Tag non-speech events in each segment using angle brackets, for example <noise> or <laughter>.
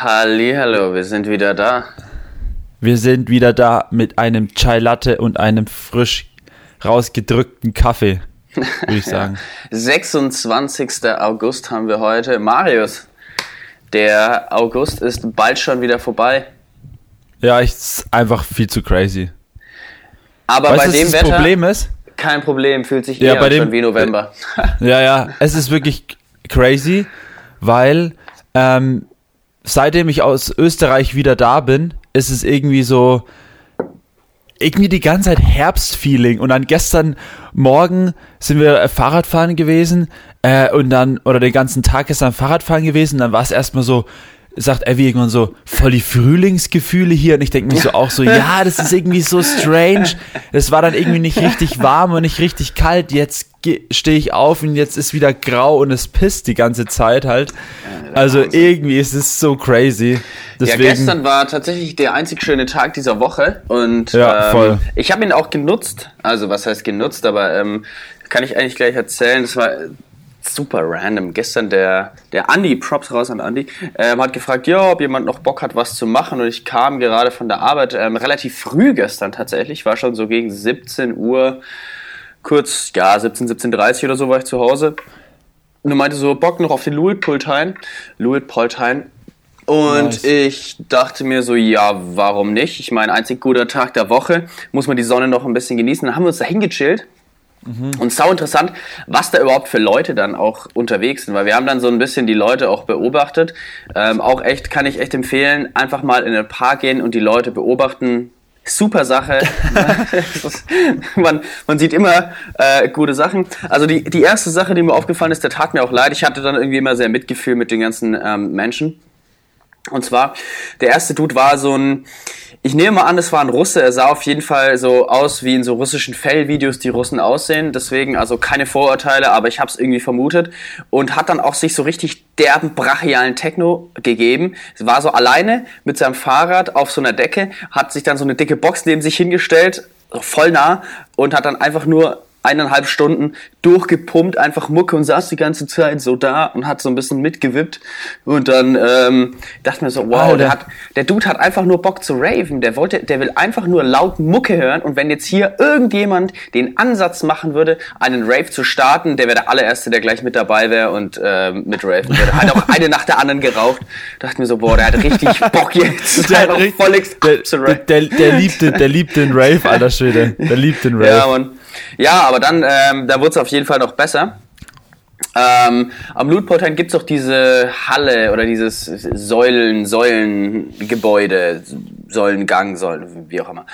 Hallo, wir sind wieder da. Wir sind wieder da mit einem Chai Latte und einem frisch rausgedrückten Kaffee, würde ich <laughs> sagen. 26. August haben wir heute. Marius, der August ist bald schon wieder vorbei. Ja, ist einfach viel zu crazy. Aber weißt, bei was dem das Wetter Problem ist? kein Problem, fühlt sich Ja, eher bei dem- schon wie November. Ja, ja, es ist wirklich crazy, weil ähm, seitdem ich aus Österreich wieder da bin, ist es irgendwie so, irgendwie die ganze Zeit Herbstfeeling. Und dann gestern Morgen sind wir äh, Fahrradfahren gewesen äh, und dann, oder den ganzen Tag gestern Fahrradfahren gewesen. Dann war es erstmal so, sagt Abby irgendwann so, voll die Frühlingsgefühle hier. Und ich denke mir so auch so, ja, das ist irgendwie so strange. Es war dann irgendwie nicht richtig warm und nicht richtig kalt. Jetzt stehe ich auf und jetzt ist wieder grau und es pisst die ganze Zeit halt. Also irgendwie ist es so crazy. Deswegen, Ja, gestern war tatsächlich der einzig schöne Tag dieser Woche und Ja, ähm, voll. ich habe ihn auch genutzt. Also was heißt genutzt, aber ähm, kann ich eigentlich gleich erzählen. Das war super random. Gestern der der Andi, Props raus an Andi, ähm, hat gefragt, ja, ob jemand noch Bock hat, was zu machen. Und ich kam gerade von der Arbeit ähm, relativ früh gestern tatsächlich. War schon so gegen 17 Uhr, kurz ja 17 17:30 oder so war ich zu Hause. Und meinte so, Bock noch auf den Luitpoltein. Luitpoltein. Und Nice. ich dachte mir so, ja, warum nicht? Ich meine, einzig guter Tag der Woche, muss man die Sonne noch ein bisschen genießen. Dann haben wir uns da hingechillt. Und sau interessant, was da überhaupt für Leute dann auch unterwegs sind, weil wir haben dann so ein bisschen die Leute auch beobachtet. Ähm, auch echt, kann ich echt empfehlen, einfach mal in den Park gehen und die Leute beobachten. Super Sache. <laughs> Man, man sieht immer äh, gute Sachen. Also die, die erste Sache, die mir aufgefallen ist, der tat mir auch leid. Ich hatte dann irgendwie immer sehr Mitgefühl mit den ganzen ähm, Menschen. Und zwar, der erste Dude war so ein, ich nehme mal an, es war ein Russe. Er sah auf jeden Fall so aus, wie in so russischen Fellvideos die Russen aussehen. Deswegen, also keine Vorurteile, aber ich habe es irgendwie vermutet. Und hat dann auch sich so richtig derben, brachialen Techno gegeben. Es war so alleine mit seinem Fahrrad auf so einer Decke, hat sich dann so eine dicke Box neben sich hingestellt, voll nah, und hat dann einfach nur eineinhalb Stunden durchgepumpt, einfach Mucke und saß die ganze Zeit so da und hat so ein bisschen mitgewippt. Und dann ähm, dachte mir so, wow, Alter. der, hat, der Dude hat einfach nur Bock zu raven. Der wollte, der will einfach nur laut Mucke hören. Und wenn jetzt hier irgendjemand den Ansatz machen würde, einen Rave zu starten, der wäre der allererste, der gleich mit dabei wäre und ähm, mit raven würde. Hat auch eine nach der anderen geraucht. Dachte mir so, boah, der hat richtig <laughs> Bock jetzt. der, einfach voll der, der, der, der, liebt den, der liebt den Rave, alter Schwede. Der liebt den Rave. Ja, Mann. Ja, aber dann, ähm, da wurde es auf jeden Fall noch besser. Ähm, am Lootportal gibt es auch diese Halle oder dieses Säulen, Säulengebäude, Säulengang, Säulen, wie auch immer.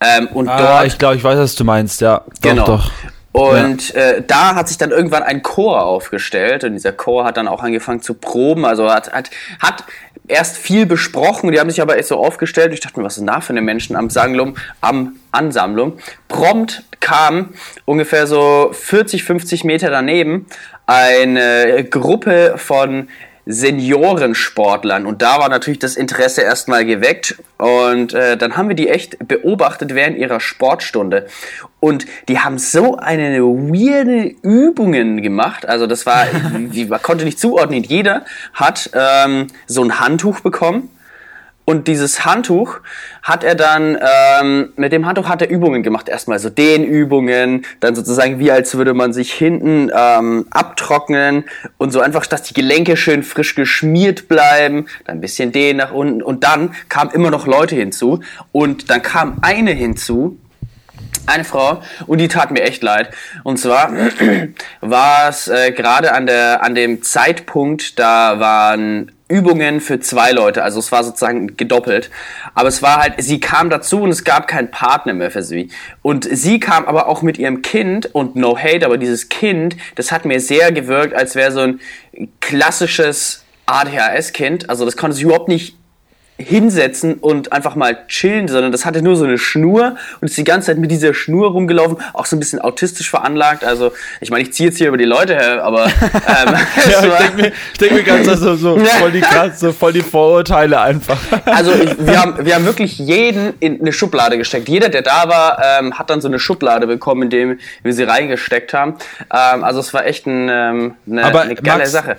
Ähm, und ah, dort ich glaube, ich weiß, was du meinst, ja. Doch, Genau. doch. Und äh, da hat sich dann irgendwann ein Chor aufgestellt und dieser Chor hat dann auch angefangen zu proben, also hat, hat, hat erst viel besprochen, die haben sich aber erst so aufgestellt. Ich dachte mir, was ist denn da für eine Menschenansammlung? Am Ansammlung. Prompt kam ungefähr so 40, 50 Meter daneben eine Gruppe von Seniorensportlern. Und da war natürlich das Interesse erstmal geweckt. Und äh, dann haben wir die echt beobachtet während ihrer Sportstunde. Und die haben so eine weirde Übungen gemacht, also das war, <laughs> wie, man konnte nicht zuordnen, jeder hat ähm, so ein Handtuch bekommen und dieses Handtuch hat er dann, ähm, mit dem Handtuch hat er Übungen gemacht. Erstmal so Dehnübungen, dann sozusagen wie als würde man sich hinten ähm, abtrocknen und so einfach, dass die Gelenke schön frisch geschmiert bleiben, dann ein bisschen dehnen nach unten und dann kamen immer noch Leute hinzu und dann kam eine hinzu, eine Frau und die tat mir echt leid. Und zwar <clears throat> war es äh, gerade an der an dem Zeitpunkt, da waren Übungen für zwei Leute, also es war sozusagen gedoppelt. Aber es war halt, sie kam dazu und es gab keinen Partner mehr für sie. Und sie kam aber auch mit ihrem Kind und no hate, aber dieses Kind, das hat mir sehr gewirkt, als wäre so ein klassisches ADHS-Kind. Also das konnte sich überhaupt nicht hinsetzen und einfach mal chillen, sondern das hatte nur so eine Schnur und ist die ganze Zeit mit dieser Schnur rumgelaufen, auch so ein bisschen autistisch veranlagt. Also, ich meine, ich ziehe jetzt hier über die Leute her, aber <laughs> ähm, Ja, <laughs> ich denke mir, denk mir ganz so, so <laughs> voll, die, krass- so voll die Vorurteile einfach. Also ich, wir, haben, wir haben wirklich jeden in eine Schublade gesteckt. Jeder, der da war, ähm, hat dann so eine Schublade bekommen, in dem wir sie reingesteckt haben. Ähm, also es war echt ein, ähm, eine, Aber eine geile Max- Sache.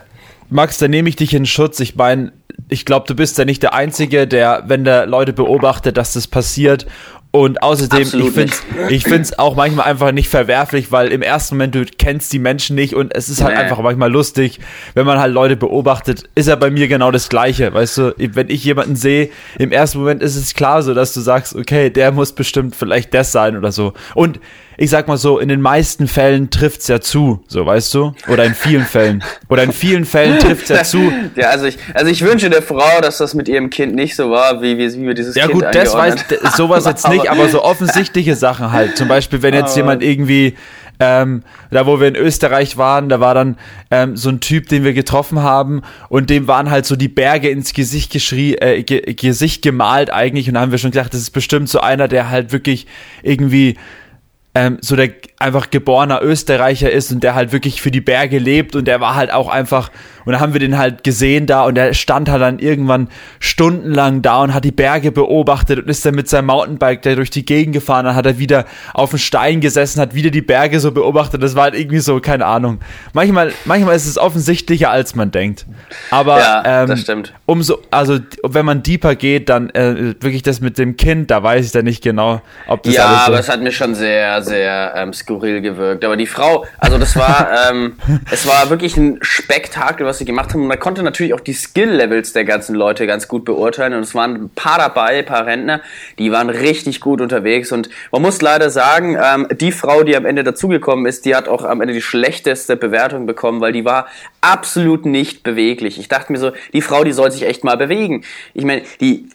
Max, da nehme ich dich in Schutz. Ich meine, ich glaube, du bist ja nicht der Einzige, der, wenn der Leute beobachtet, dass das passiert und außerdem, Absolut ich finde es ich find's auch manchmal einfach nicht verwerflich, weil im ersten Moment du kennst die Menschen nicht und es ist halt nee. einfach manchmal lustig, wenn man halt Leute beobachtet, ist ja bei mir genau das Gleiche. Weißt du, wenn ich jemanden sehe, im ersten Moment ist es klar so, dass du sagst, okay, der muss bestimmt vielleicht das sein oder so. Und ich sag mal so, in den meisten Fällen trifft's ja zu, so weißt du? Oder in vielen Fällen. Oder in vielen Fällen trifft's ja zu. <laughs> Ja, also ich, also ich wünsche der Frau, dass das mit ihrem Kind nicht so war, wie, wie, wie wir dieses ja, Kind Ja gut, das weiß, sowas jetzt nicht, aber so <laughs> offensichtliche Sachen halt. Zum Beispiel, wenn jetzt jemand irgendwie ähm, da wo wir in Österreich waren, da war dann ähm, so ein Typ, den wir getroffen haben und dem waren halt so die Berge ins Gesicht geschrie, äh, ge Gesicht gemalt eigentlich und da haben wir schon gedacht, das ist bestimmt so einer, der halt wirklich irgendwie ähm, so der einfach geborener Österreicher ist und der halt wirklich für die Berge lebt und der war halt auch einfach, und da haben wir den halt gesehen da und der stand halt dann irgendwann stundenlang da und hat die Berge beobachtet und ist dann mit seinem Mountainbike da durch die Gegend gefahren, dann hat er wieder auf dem Stein gesessen, hat wieder die Berge so beobachtet, das war halt irgendwie so, keine Ahnung. Manchmal, manchmal ist es offensichtlicher, als man denkt. Aber ja, ähm, das stimmt. umso, also wenn man deeper geht, dann äh, wirklich das mit dem Kind, da weiß ich dann nicht genau, ob das ja, alles so... Ja, aber es hat mir schon sehr, sehr ähm, skurril gewirkt. Aber die Frau, also das war, <laughs> ähm, es war wirklich ein Spektakel, was sie gemacht haben. Und man konnte natürlich auch die Skill-Levels der ganzen Leute ganz gut beurteilen. Und es waren ein paar dabei, ein paar Rentner, die waren richtig gut unterwegs. Und man muss leider sagen, ähm, die Frau, die am Ende dazugekommen ist, die hat auch am Ende die schlechteste Bewertung bekommen, weil die war absolut nicht beweglich. Ich dachte mir so, die Frau, die soll sich echt mal bewegen. Ich meine, die,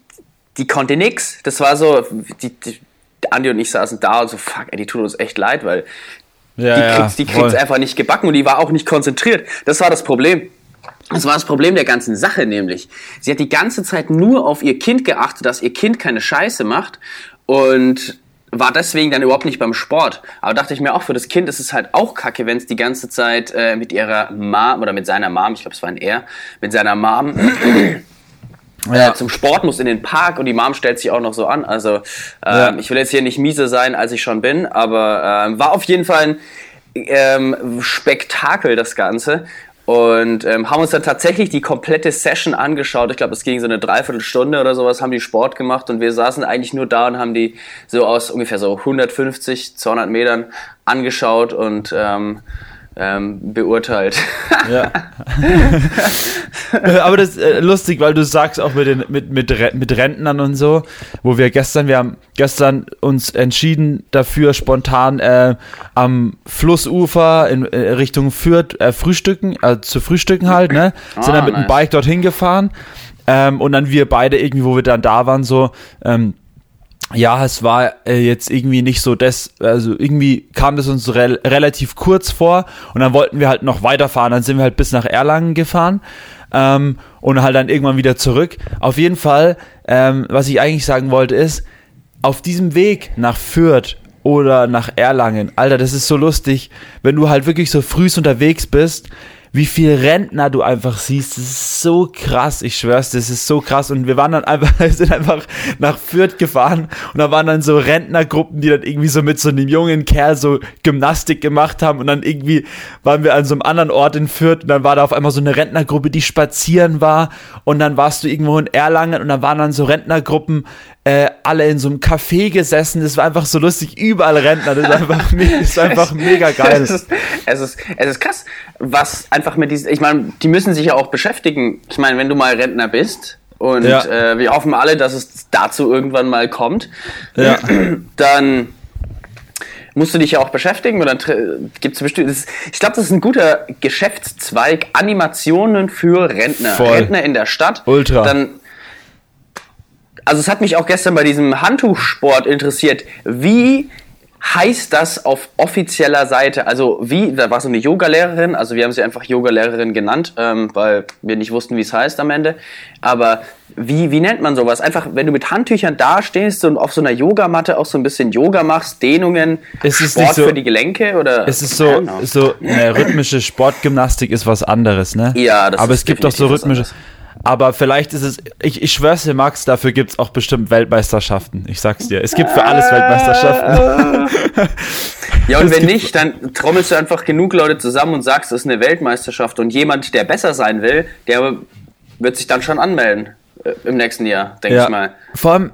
die konnte nix. Das war so, die, die Andi und ich saßen da und so, fuck, ey, die tut uns echt leid, weil ja, die kriegt's, die kriegt's einfach nicht gebacken und die war auch nicht konzentriert. Das war das Problem. Das war das Problem der ganzen Sache nämlich. Sie hat die ganze Zeit nur auf ihr Kind geachtet, dass ihr Kind keine Scheiße macht und war deswegen dann überhaupt nicht beim Sport. Aber dachte ich mir auch, für das Kind ist es halt auch kacke, wenn es die ganze Zeit äh, mit ihrer Mom oder mit seiner Mom, ich glaube es war ein Er, mit seiner Mom ja. äh, zum Sport muss in den Park und die Mom stellt sich auch noch so an. Also ähm, ja. ich will jetzt hier nicht miese sein, als ich schon bin, aber ähm, war auf jeden Fall ein ähm, Spektakel das Ganze. Und ähm, haben uns dann tatsächlich die komplette Session angeschaut. Ich glaube, es ging so eine Dreiviertelstunde oder sowas, haben die Sport gemacht und wir saßen eigentlich nur da und haben die so aus ungefähr so 150, 200 Metern angeschaut und ähm, ähm, beurteilt. Ja. <laughs> Aber das ist äh, lustig, weil du sagst auch mit, den, mit, mit, mit Rentnern und so, wo wir gestern, wir haben gestern uns entschieden dafür, spontan äh, am Flussufer in äh, Richtung Fürth äh, frühstücken, äh, zu frühstücken halt, ne? Sind ah, dann mit nice. dem Bike dorthin gefahren. Ähm, und dann wir beide irgendwie, wo wir dann da waren, so, ähm, ja, es war äh, jetzt irgendwie nicht so das, also irgendwie kam das uns re relativ kurz vor und dann wollten wir halt noch weiterfahren, dann sind wir halt bis nach Erlangen gefahren ähm, und halt dann irgendwann wieder zurück. Auf jeden Fall, ähm, was ich eigentlich sagen wollte ist, auf diesem Weg nach Fürth oder nach Erlangen, Alter, das ist so lustig, wenn du halt wirklich so frühst unterwegs bist, wie viel Rentner du einfach siehst. Das ist so krass, ich schwör's, das ist so krass. Und wir waren dann einfach, <laughs> sind einfach nach Fürth gefahren und da waren dann so Rentnergruppen, die dann irgendwie so mit so einem jungen Kerl so Gymnastik gemacht haben und dann irgendwie waren wir an so einem anderen Ort in Fürth und dann war da auf einmal so eine Rentnergruppe, die spazieren war und dann warst du irgendwo in Erlangen und dann waren dann so Rentnergruppen, äh, alle in so einem Café gesessen. Das war einfach so lustig. Überall Rentner. Das ist einfach, das <laughs> ist einfach mega geil. Es ist, es, ist, es ist krass, was einfach mit diesen. Ich meine, die müssen sich ja auch beschäftigen. Ich meine, wenn du mal Rentner bist. Und ja. äh, wir hoffen alle, dass es dazu irgendwann mal kommt. Ja. <clears throat> Dann musst du dich ja auch beschäftigen und dann gibt es bestimmt. Ich glaube, das ist ein guter Geschäftszweig. Animationen für Rentner. Voll. Rentner in der Stadt. Ultra. Dann also es hat mich auch gestern bei diesem Handtuchsport interessiert. Wie heißt das auf offizieller Seite? Also wie, da war so eine Yogalehrerin, also wir haben sie einfach Yogalehrerin genannt, ähm, weil wir nicht wussten, wie es heißt am Ende. Aber wie, wie nennt man sowas? Einfach, wenn du mit Handtüchern dastehst und auf so einer Yogamatte auch so ein bisschen Yoga machst, Dehnungen, ist Sport so, für die Gelenke oder? Es ist so, so eine rhythmische Sportgymnastik ist was anderes, ne? Ja, das Aber es gibt doch so rhythmische. Aber vielleicht ist es, ich, ich schwör's dir, Max, dafür gibt es auch bestimmt Weltmeisterschaften. Ich sag's dir. Es gibt für alles Weltmeisterschaften. <laughs> ja, und wenn nicht, dann trommelst du einfach genug Leute zusammen und sagst, es ist eine Weltmeisterschaft. Und jemand, der besser sein will, der wird sich dann schon anmelden äh, im nächsten Jahr, denke Ja. ich mal. Vor allem,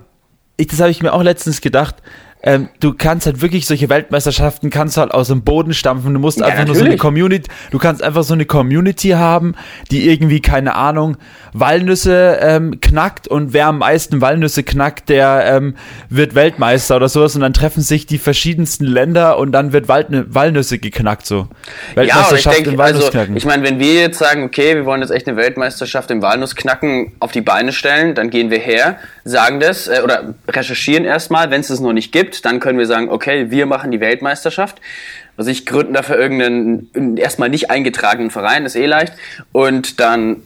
ich, das habe ich mir auch letztens gedacht. Ähm, du kannst halt wirklich solche Weltmeisterschaften kannst du halt aus dem Boden stampfen. Du musst Ja, einfach nur so eine natürlich. Community, du kannst einfach so eine Community haben, die irgendwie, keine Ahnung, Walnüsse ähm, knackt und wer am meisten Walnüsse knackt, der ähm, wird Weltmeister oder sowas und dann treffen sich die verschiedensten Länder und dann wird Waldnü Walnüsse geknackt so. Ja, aber ich Weltmeisterschaft denke, in also, ich meine, wenn wir jetzt sagen, okay, wir wollen jetzt echt eine Weltmeisterschaft im Walnussknacken auf die Beine stellen, dann gehen wir her, sagen das äh, oder recherchieren erstmal, wenn es es noch nicht gibt, dann können wir sagen, okay, wir machen die Weltmeisterschaft. Also ich gründen dafür irgendeinen erstmal nicht eingetragenen Verein, ist eh leicht. Und dann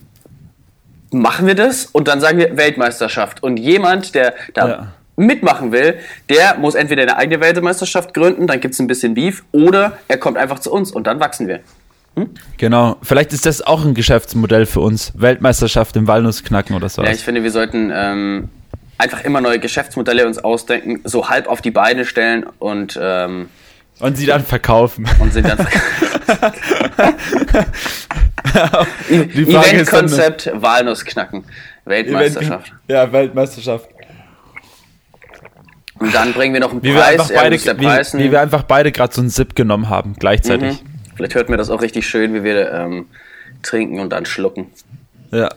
machen wir das und dann sagen wir Weltmeisterschaft. Und jemand, der da Ja. mitmachen will, der muss entweder eine eigene Weltmeisterschaft gründen, dann gibt es ein bisschen Beef, oder er kommt einfach zu uns und dann wachsen wir. Genau. Vielleicht ist das auch ein Geschäftsmodell für uns. Weltmeisterschaft im Walnussknacken oder sowas. Ja, ich finde, wir sollten ähm, einfach immer neue Geschäftsmodelle uns ausdenken, so halb auf die Beine stellen und, ähm, Und sie dann verkaufen. und sind dann <laughs> dann- Event-Konzept Walnussknacken. Weltmeisterschaft. Ja, Weltmeisterschaft. Und dann bringen wir noch einen Wie wir Preis. einfach ja, beide, wie, wie wir einfach beide gerade so einen Sip genommen haben, gleichzeitig. Mhm. Vielleicht hört mir das auch richtig schön, wie wir ähm, trinken und dann schlucken. Ja.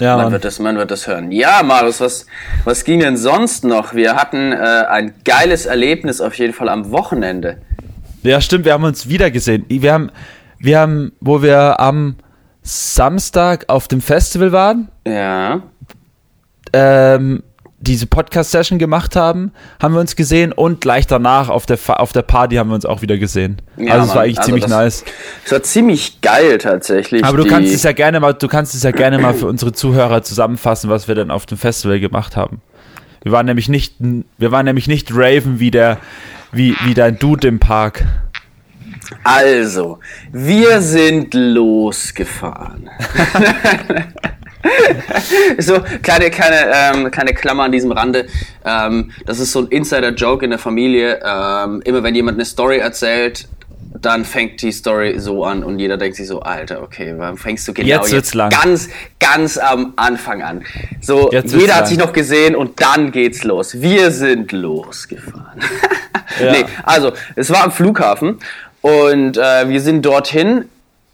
Ja, Man wird, das, man wird das hören. Ja, Marius, was, was ging denn sonst noch? Wir hatten äh, ein geiles Erlebnis auf jeden Fall am Wochenende. ja, stimmt, wir haben uns wieder gesehen. Wir haben, wir haben, wo wir am Samstag auf dem Festival waren, Ja. ähm, diese Podcast-Session gemacht haben, haben wir uns gesehen und gleich danach auf der, Fa- auf der Party haben wir uns auch wieder gesehen. Ja, also es war eigentlich Also ziemlich das- nice. Es war ziemlich geil tatsächlich. Aber du kannst es ja gerne mal, du kannst es ja gerne mal für unsere Zuhörer zusammenfassen, was wir dann auf dem Festival gemacht haben. Wir waren nämlich nicht, wir waren nämlich nicht Raven wie der, wie, wie dein Dude im Park. Also, wir sind losgefahren. <laughs> so, kleine, kleine, ähm, kleine Klammer an diesem Rande. Ähm, das ist so ein Insider-Joke in der Familie. Ähm, immer wenn jemand eine Story erzählt, dann fängt die Story so an und jeder denkt sich so, Alter, okay, warum fängst du genau Jetzt jetzt, lang. ganz, ganz am Anfang an? So, Jetzt jeder hat lang. sich noch gesehen und dann geht's los. Wir sind losgefahren. <laughs> Ja. Nee, also, es war am Flughafen und äh, wir sind dorthin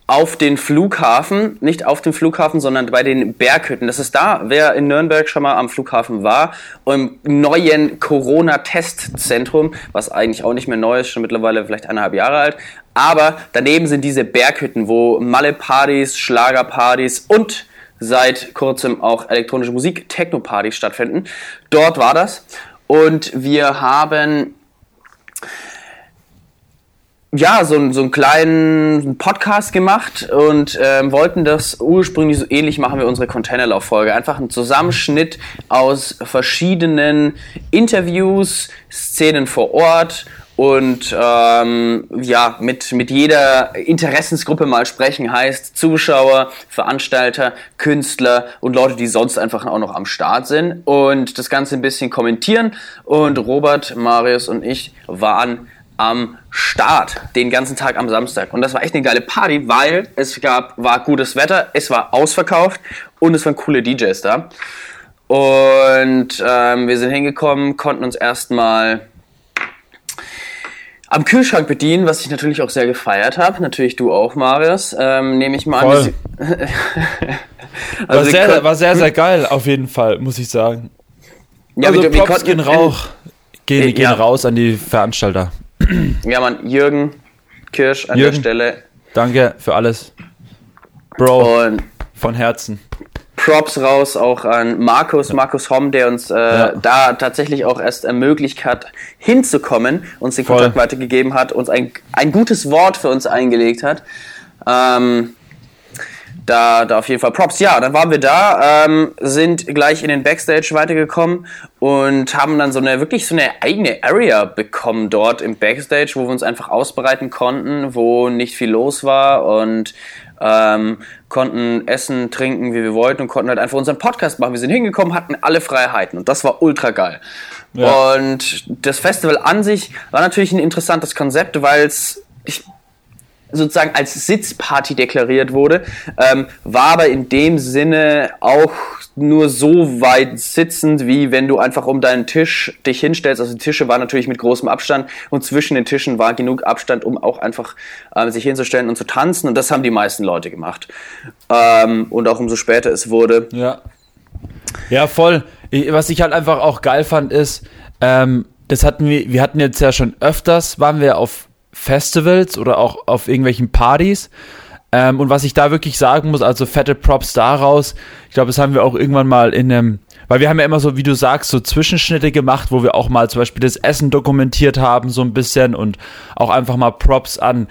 auf den Flughafen, nicht auf dem Flughafen, sondern bei den Berghütten. Das ist da, wer in Nürnberg schon mal am Flughafen war, im neuen Corona-Testzentrum, was eigentlich auch nicht mehr neu ist, schon mittlerweile vielleicht eineinhalb Jahre alt. Aber daneben sind diese Berghütten, wo Malle-Partys, Schlagerpartys und seit kurzem auch elektronische Musik, Techno-Partys stattfinden. Dort war das. Und wir haben ja, so, so einen kleinen Podcast gemacht und ähm, wollten das ursprünglich so ähnlich machen wie unsere Containerlauf-Folge. Einfach ein Zusammenschnitt aus verschiedenen Interviews, Szenen vor Ort und ähm, ja, mit, mit jeder Interessensgruppe mal sprechen. Heißt Zuschauer, Veranstalter, Künstler und Leute, die sonst einfach auch noch am Start sind. Und das Ganze ein bisschen kommentieren. Und Robert, Marius und ich waren am Start, den ganzen Tag am Samstag. Und das war echt eine geile Party, weil es gab, war gutes Wetter, es war ausverkauft und es waren coole DJs da. Und ähm, wir sind hingekommen, konnten uns erstmal am Kühlschrank bedienen, was ich natürlich auch sehr gefeiert habe. Natürlich du auch, Marius. Ähm, Nehme ich mal Voll. an. <laughs> War, Also wir sehr, war sehr, sehr geil, auf jeden Fall, muss ich sagen. ja, also wir, wir Props gehen, rauch, gehen, Äh, gehen ja. raus an die Veranstalter. Ja, Mann, Jürgen Kirsch an Jürgen. der Stelle. Danke für alles. Bro, Und von Herzen. Props raus auch an Markus, Markus Homm, der uns äh, Ja. da tatsächlich auch erst ermöglicht hat, hinzukommen, uns den Voll. Kontakt weitergegeben hat, uns ein, ein gutes Wort für uns eingelegt hat. Ähm, da, da auf jeden Fall Props. Ja, dann waren wir da, ähm, sind gleich in den Backstage weitergekommen und haben dann so eine wirklich so eine eigene Area bekommen dort im Backstage, wo wir uns einfach ausbreiten konnten, wo nicht viel los war und ähm, konnten essen, trinken, wie wir wollten und konnten halt einfach unseren Podcast machen. Wir sind hingekommen, hatten alle Freiheiten und das war ultra geil. Ja. Und das Festival an sich war natürlich ein interessantes Konzept, weil es ich sozusagen als Sitzparty deklariert wurde, ähm, war aber in dem Sinne auch nur so weit sitzend, wie wenn du einfach um deinen Tisch dich hinstellst. Also die Tische waren natürlich mit großem Abstand und zwischen den Tischen war genug Abstand, um auch einfach äh, sich hinzustellen und zu tanzen. Und das haben die meisten Leute gemacht. Ähm, und auch umso später es wurde. Ja. Ja, voll. Was ich halt einfach auch geil fand, ist, ähm, das hatten wir, wir hatten jetzt ja schon öfters, waren wir auf Festivals oder auch auf irgendwelchen Partys. Ähm, und was ich da wirklich sagen muss, also fette Props daraus, ich glaube, das haben wir auch irgendwann mal in einem, weil wir haben ja immer so, wie du sagst, so Zwischenschnitte gemacht, wo wir auch mal zum Beispiel das Essen dokumentiert haben, so ein bisschen und auch einfach mal Props an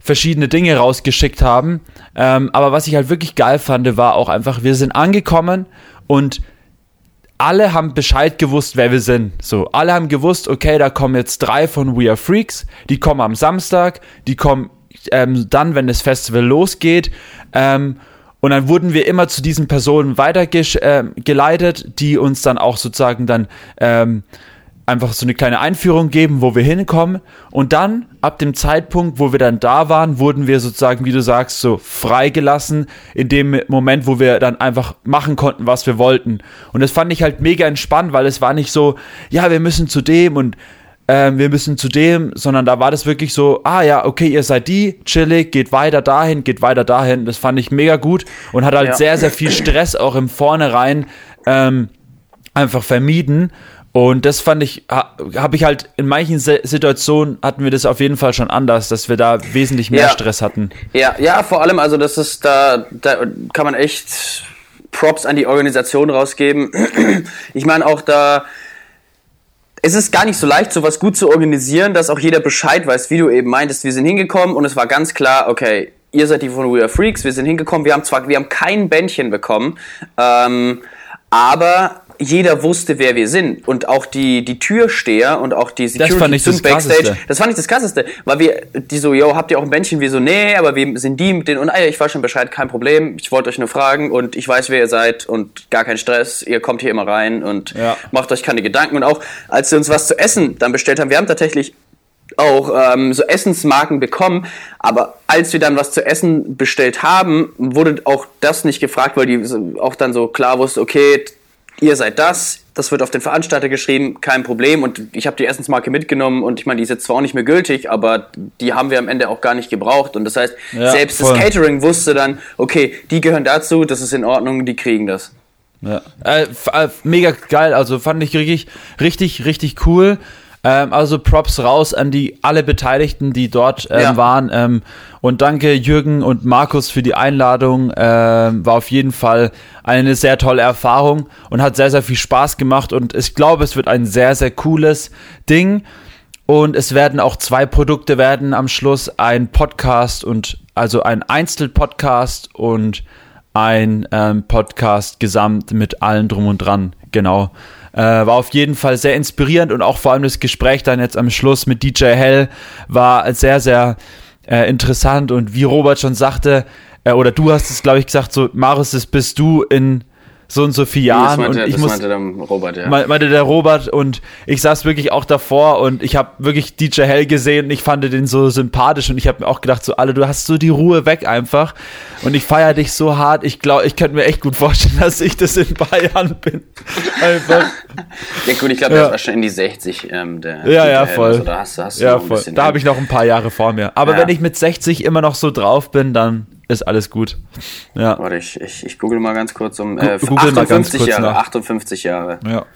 verschiedene Dinge rausgeschickt haben. Ähm, aber was ich halt wirklich geil fand, war auch einfach, wir sind angekommen und alle haben Bescheid gewusst, wer wir sind. So, alle haben gewusst, okay, da kommen jetzt drei von We Are Freaks, die kommen am Samstag, die kommen ähm, dann, wenn das Festival losgeht. Ähm, und dann wurden wir immer zu diesen Personen weitergeleitet, äh, die uns dann auch sozusagen dann ähm, einfach so eine kleine Einführung geben, wo wir hinkommen. Und dann, ab dem Zeitpunkt, wo wir dann da waren, wurden wir sozusagen, wie du sagst, so freigelassen in dem Moment, wo wir dann einfach machen konnten, was wir wollten. Und das fand ich halt mega entspannt, weil es war nicht so, ja, wir müssen zu dem und äh, wir müssen zu dem, sondern da war das wirklich so, ah ja, okay, ihr seid die, chillig, geht weiter dahin, geht weiter dahin. Das fand ich mega gut und hat halt ja. sehr, sehr viel Stress auch im Vornherein ähm, einfach vermieden. Und das fand ich, habe ich halt in manchen Situationen hatten wir das auf jeden Fall schon anders, dass wir da wesentlich mehr ja. Stress hatten. Ja, ja, vor allem, also das ist da, da kann man echt Props an die Organisation rausgeben. Ich meine auch da, es ist gar nicht so leicht, sowas gut zu organisieren, dass auch jeder Bescheid weiß, wie du eben meintest. Wir sind hingekommen und es war ganz klar, okay, ihr seid die von We Are Freaks, wir sind hingekommen, wir haben zwar, wir haben kein Bändchen bekommen, ähm, aber jeder wusste, wer wir sind. Und auch die, die Türsteher und auch die Security zum Backstage. Krasseste. Das fand ich das krasseste. Weil wir, die so, yo, habt ihr auch ein Bändchen? Wir so, nee, aber wir sind die mit denen. Und ah, ich weiß schon Bescheid, kein Problem. Ich wollte euch nur fragen und ich weiß, wer ihr seid und gar kein Stress. Ihr kommt hier immer rein und ja. macht euch keine Gedanken. Und auch, als sie uns was zu essen dann bestellt haben, wir haben tatsächlich auch ähm, so Essensmarken bekommen, aber als wir dann was zu essen bestellt haben, wurde auch das nicht gefragt, weil die auch dann so klar wusste, okay, ihr seid das, das wird auf den Veranstalter geschrieben, kein Problem. Und ich habe die Essensmarke mitgenommen und ich meine, die ist jetzt zwar auch nicht mehr gültig, aber die haben wir am Ende auch gar nicht gebraucht. Und das heißt, ja, selbst voll. das Catering wusste dann, okay, die gehören dazu, das ist in Ordnung, die kriegen das. Ja, äh, äh, mega geil, also fand ich richtig, richtig, richtig cool. Ähm, also Props raus an die alle Beteiligten, die dort ähm, ja. waren. Ähm, und danke Jürgen und Markus für die Einladung. Ähm, war auf jeden Fall eine sehr tolle Erfahrung und hat sehr, sehr viel Spaß gemacht. Und ich glaube, es wird ein sehr, sehr cooles Ding. Und es werden auch zwei Produkte werden am Schluss ein Podcast und also ein Einzelpodcast und ein ähm, Podcast gesamt mit allen drum und dran. Genau. Äh, war auf jeden Fall sehr inspirierend und auch vor allem das Gespräch dann jetzt am Schluss mit DJ Hell war sehr, sehr äh, interessant. Und wie Robert schon sagte, äh, oder du hast es, glaube ich, gesagt, so, Marius, das bist du in so und so viele Jahren. Meinte, und ich das muss, meinte der Robert, ja. Meinte der Robert und ich saß wirklich auch davor und ich habe wirklich DJ Hell gesehen und ich fand den so sympathisch und ich habe mir auch gedacht, so alle, du hast so die Ruhe weg einfach und ich feiere dich so hart. Ich glaube, ich könnte mir echt gut vorstellen, <laughs> dass ich das in Bayern bin. Einfach. ja gut, ich glaube, ja. das war schon in die 60. Ähm, der ja, DJ ja, voll. Also, da hast, hast ja, voll. Da habe ich noch ein paar Jahre vor mir. Aber ja. wenn ich mit 60 immer noch so drauf bin, dann ist alles gut. Ja. Warte, ich, ich, ich google mal ganz kurz um äh, google 58 kurz Jahre. Nach. 58 Jahre. Ja.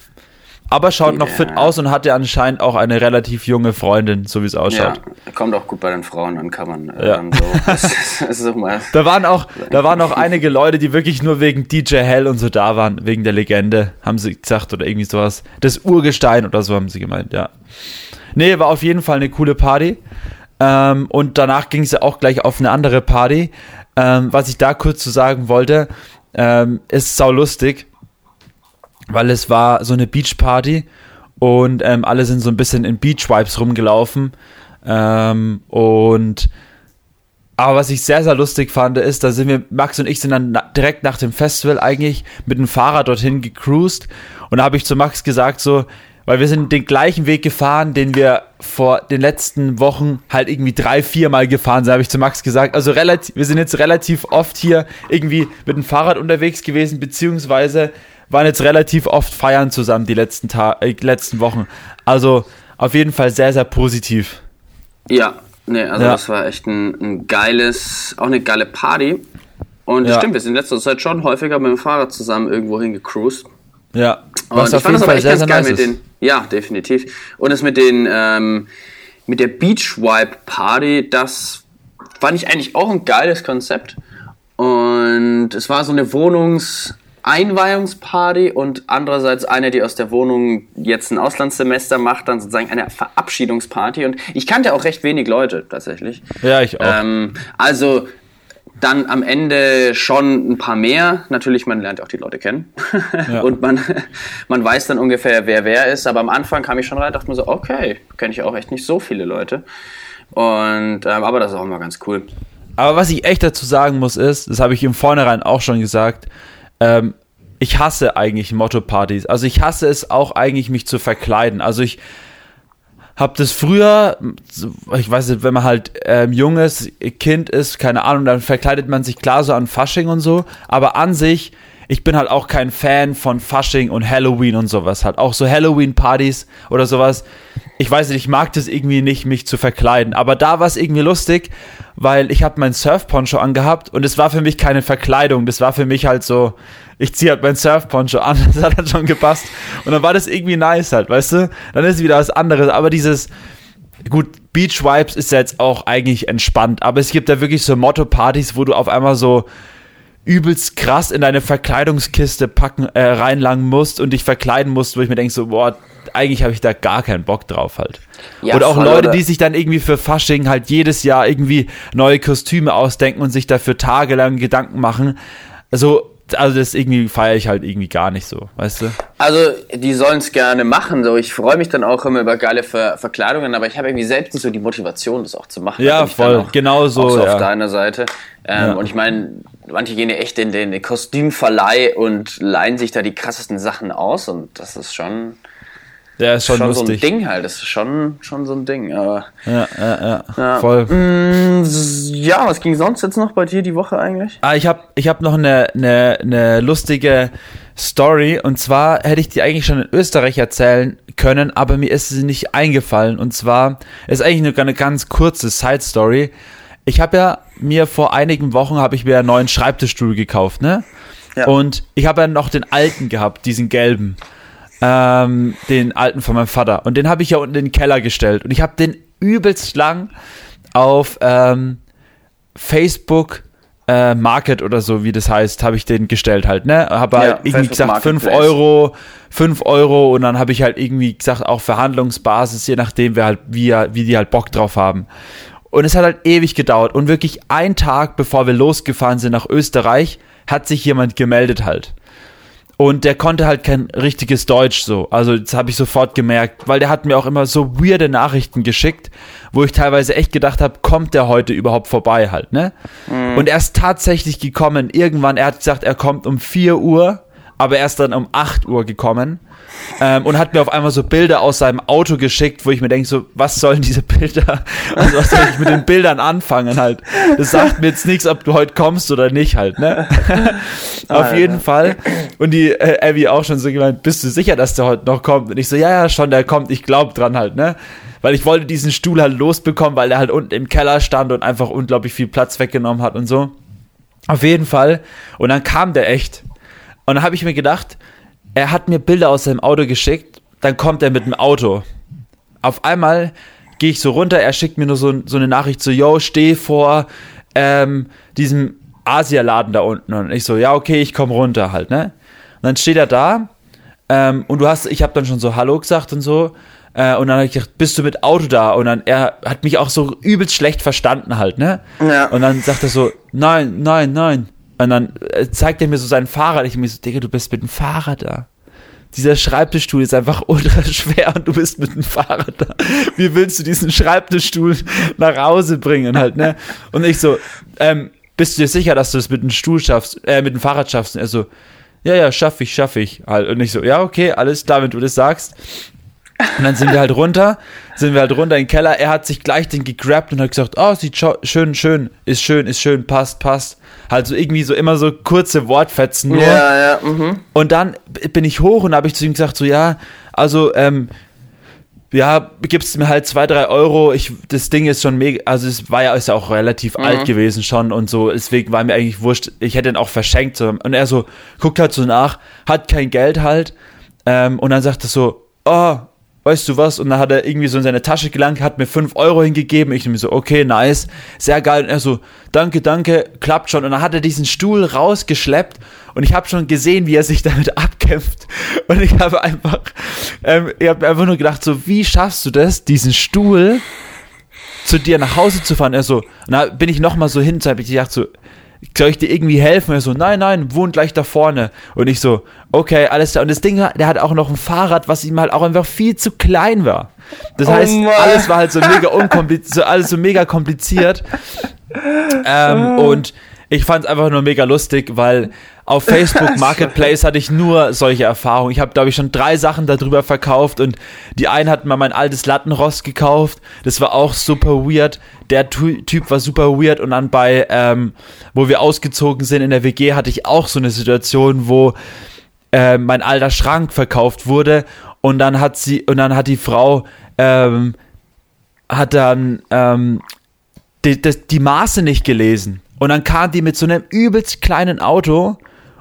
Aber schaut noch fit aus und hat ja anscheinend auch eine relativ junge Freundin, so wie es ausschaut. Ja, kommt auch gut bei den Frauen an, kann man äh, ja. ähm, so. <laughs> Das, das da waren auch, da waren auch einige Leute, die wirklich nur wegen DJ Hell und so da waren, wegen der Legende, haben sie gesagt oder irgendwie sowas. Das Urgestein oder so haben sie gemeint, ja. Nee, war auf jeden Fall eine coole Party. Ähm, und danach ging es ja auch gleich auf eine andere Party. Ähm, was ich da kurz zu sagen wollte, ähm, ist sau lustig, weil es war so eine Beachparty und ähm, alle sind so ein bisschen in Beach-Vibes rumgelaufen. Ähm, und Aber was ich sehr, sehr lustig fand, ist, da sind wir, Max und ich sind dann na, direkt nach dem Festival eigentlich mit dem Fahrrad dorthin gecruised. Und da habe ich zu Max gesagt, so, weil wir sind den gleichen Weg gefahren, den wir vor den letzten Wochen halt irgendwie drei, vier Mal gefahren sind, habe ich zu Max gesagt. Also relativ, wir sind jetzt relativ oft hier irgendwie mit dem Fahrrad unterwegs gewesen, beziehungsweise waren jetzt relativ oft feiern zusammen die letzten, Ta äh, letzten Wochen. Also auf jeden Fall sehr, sehr positiv. Ja, nee, also ja. das war echt ein, ein, geiles, auch eine geile Party. Und ja. stimmt, wir sind in letzter Zeit schon häufiger mit dem Fahrrad zusammen irgendwo hingecruised. Ja, was und ich fand das aber echt sehr, ganz sehr geil nice mit den, ja, definitiv. Und das mit den, ähm, mit der Beach Wipe Party, das fand ich eigentlich auch ein geiles Konzept. Und es war so eine Wohnungs- Einweihungsparty und andererseits eine, die aus der Wohnung jetzt ein Auslandssemester macht, dann sozusagen eine Verabschiedungsparty. Und ich kannte auch recht wenig Leute tatsächlich. Ja, ich auch. Ähm, also dann am Ende schon ein paar mehr. Natürlich, man lernt auch die Leute kennen. Ja. <laughs> und man, man weiß dann ungefähr, wer wer ist. Aber am Anfang kam ich schon rein, dachte mir so, okay, kenne ich auch echt nicht so viele Leute. Und ähm, aber das ist auch mal ganz cool. Aber was ich echt dazu sagen muss, ist, das habe ich im Vornherein auch schon gesagt, ähm, ich hasse eigentlich Motto-Partys. Also ich hasse es auch eigentlich, mich zu verkleiden. Also ich habe das früher, ich weiß nicht, wenn man halt ähm, junges Kind ist, keine Ahnung, dann verkleidet man sich klar so an Fasching und so. Aber an sich, ich bin halt auch kein Fan von Fasching und Halloween und sowas. Halt auch so Halloween-Partys oder sowas. Ich weiß nicht, ich mag das irgendwie nicht, mich zu verkleiden. Aber da war es irgendwie lustig, weil ich habe mein Surf-Poncho angehabt und es war für mich keine Verkleidung. Das war für mich halt so, ich ziehe halt mein Surf-Poncho an, <laughs> das hat dann schon gepasst. Und dann war das irgendwie nice halt, weißt du? Dann ist wieder was anderes. Aber dieses, gut, Beach Vibes ist ja jetzt auch eigentlich entspannt, aber es gibt da wirklich so Motto-Partys, wo du auf einmal so übelst krass in deine Verkleidungskiste packen, äh, reinlangen musst und dich verkleiden musst, wo ich mir denke so, boah, eigentlich habe ich da gar keinen Bock drauf halt. Ja, und auch voll, Leute, oder? die sich dann irgendwie für Fasching halt jedes Jahr irgendwie neue Kostüme ausdenken und sich dafür tagelang Gedanken machen. Also, also das irgendwie feiere ich halt irgendwie gar nicht so, weißt du? Also, die sollen es gerne machen. So, ich freue mich dann auch immer über geile Ver Verkleidungen, aber ich habe irgendwie selbst nicht so die Motivation, das auch zu machen. Ja, voll, genau so. so ja. auf deiner Seite. Ähm, ja. Und ich meine, manche gehen ja echt in den Kostümverleih und leihen sich da die krassesten Sachen aus und das ist schon der ist schon, schon so ein Ding halt. Das ist schon, schon so ein Ding. Aber, ja, ja, ja, ja. Voll. Mm, ja, was ging sonst jetzt noch bei dir die Woche eigentlich? Ah, ich habe ich hab noch eine, eine, eine lustige Story. Und zwar hätte ich die eigentlich schon in Österreich erzählen können, aber mir ist sie nicht eingefallen. Und zwar ist eigentlich nur eine ganz kurze Side-Story. Ich habe ja mir vor einigen Wochen habe ich mir einen neuen Schreibtischstuhl gekauft, ne? Ja. Und ich habe ja noch den alten gehabt, diesen gelben ähm, den alten von meinem Vater. Und den habe ich ja unten in den Keller gestellt. Und ich habe den übelst lang auf ähm, Facebook äh, Market oder so, wie das heißt, habe ich den gestellt halt, ne? Habe halt ja, irgendwie gesagt, 5 Euro, 5 Euro und dann habe ich halt irgendwie gesagt, auch Verhandlungsbasis, je nachdem, wer halt, wie, wie die halt Bock drauf haben. Und es hat halt ewig gedauert. Und wirklich ein Tag, bevor wir losgefahren sind nach Österreich, hat sich jemand gemeldet halt. Und der konnte halt kein richtiges Deutsch so. Also das habe ich sofort gemerkt, weil der hat mir auch immer so weirde Nachrichten geschickt, wo ich teilweise echt gedacht habe, kommt der heute überhaupt vorbei halt, ne? Mhm. Und er ist tatsächlich gekommen. Irgendwann, er hat gesagt, er kommt um 4 Uhr, aber er ist dann um 8 Uhr gekommen ähm, und hat mir auf einmal so Bilder aus seinem Auto geschickt, wo ich mir denke, so, was sollen diese Bilder? Also was soll ich mit den Bildern anfangen halt? Das sagt mir jetzt nichts, ob du heute kommst oder nicht halt, ne? <laughs> auf jeden Fall. Und die äh, Abby auch schon so gemeint, bist du sicher, dass der heute noch kommt? Und ich so, ja, ja, schon, der kommt, ich glaub dran halt, ne? Weil ich wollte diesen Stuhl halt losbekommen, weil er halt unten im Keller stand und einfach unglaublich viel Platz weggenommen hat und so. Auf jeden Fall. Und dann kam der echt. Und dann habe ich mir gedacht, er hat mir Bilder aus seinem Auto geschickt, dann kommt er mit dem Auto. Auf einmal gehe ich so runter, er schickt mir nur so, so eine Nachricht so, yo, steh vor ähm, diesem Asialaden da unten. Und ich so, ja, okay, ich komme runter halt, ne? Und dann steht er da ähm, und du hast, ich habe dann schon so Hallo gesagt und so. Äh, und dann habe ich gedacht, bist du mit Auto da? Und dann, er hat mich auch so übelst schlecht verstanden halt, ne? Ja. Und dann sagt er so, nein, nein, nein. Und dann äh, zeigt er mir so sein Fahrrad. Ich mir so, Digga, du bist mit dem Fahrrad da. dieser Schreibtischstuhl ist einfach ultra schwer und du bist mit dem Fahrrad da. Wie willst du diesen Schreibtischstuhl nach Hause bringen halt, ne? Und ich so, ähm, bist du dir sicher, dass du das mit dem Stuhl schaffst, äh, mit dem Fahrrad schaffst? Und er so, ja, ja, schaff ich, schaff ich halt. Und ich so, ja, okay, alles klar, wenn du das sagst. Und dann sind wir halt runter, sind wir halt runter in den Keller. Er hat sich gleich den gegrabt und hat gesagt, oh, sieht schön, schön, ist schön, ist schön, passt, passt. Halt so irgendwie so immer so kurze Wortfetzen nur. Ja, ja, mhm. Und dann bin ich hoch und habe ich zu ihm gesagt, so, ja, also, ähm, ja, gibst mir halt zwei, drei Euro. Ich, das Ding ist schon mega, also es war ja, ist ja auch relativ mhm. alt gewesen schon und so, deswegen war mir eigentlich wurscht, ich hätte ihn auch verschenkt. So. Und er so, guckt halt so nach, hat kein Geld halt, ähm, und dann sagt er so, oh, weißt du was? Und dann hat er irgendwie so in seine Tasche gelangt, hat mir 5 Euro hingegeben. Ich mir so, okay, nice, sehr geil. Und er so, danke, danke, klappt schon. Und dann hat er diesen Stuhl rausgeschleppt und ich habe schon gesehen, wie er sich <laughs> damit abkämpft. Und ich habe einfach, ähm, ich habe einfach nur gedacht, so, wie schaffst du das, diesen Stuhl zu dir nach Hause zu fahren? Er so, na, bin ich nochmal so hin, so habe ich gedacht, so, soll ich dir irgendwie helfen? Er so, nein, nein, wohnt gleich da vorne. Und ich so, okay, alles klar. Und das Ding, der hat auch noch ein Fahrrad, was ihm halt auch einfach viel zu klein war. Das oh heißt, Mann. alles war halt so mega unkompliziert, so alles so mega kompliziert. Ähm. Und ich fand es einfach nur mega lustig, weil auf Facebook <laughs> Marketplace hatte ich nur solche Erfahrungen. Ich habe, glaube ich, schon drei Sachen darüber verkauft und die eine hat mal mein altes Lattenrost gekauft. Das war auch super weird. Der Typ war super weird und dann bei, ähm, wo wir ausgezogen sind in der WG, hatte ich auch so eine Situation, wo äh, mein alter Schrank verkauft wurde und dann hat sie und dann hat die Frau ähm, hat dann ähm, die, die, die Maße nicht gelesen und dann kam die mit so einem übelst kleinen Auto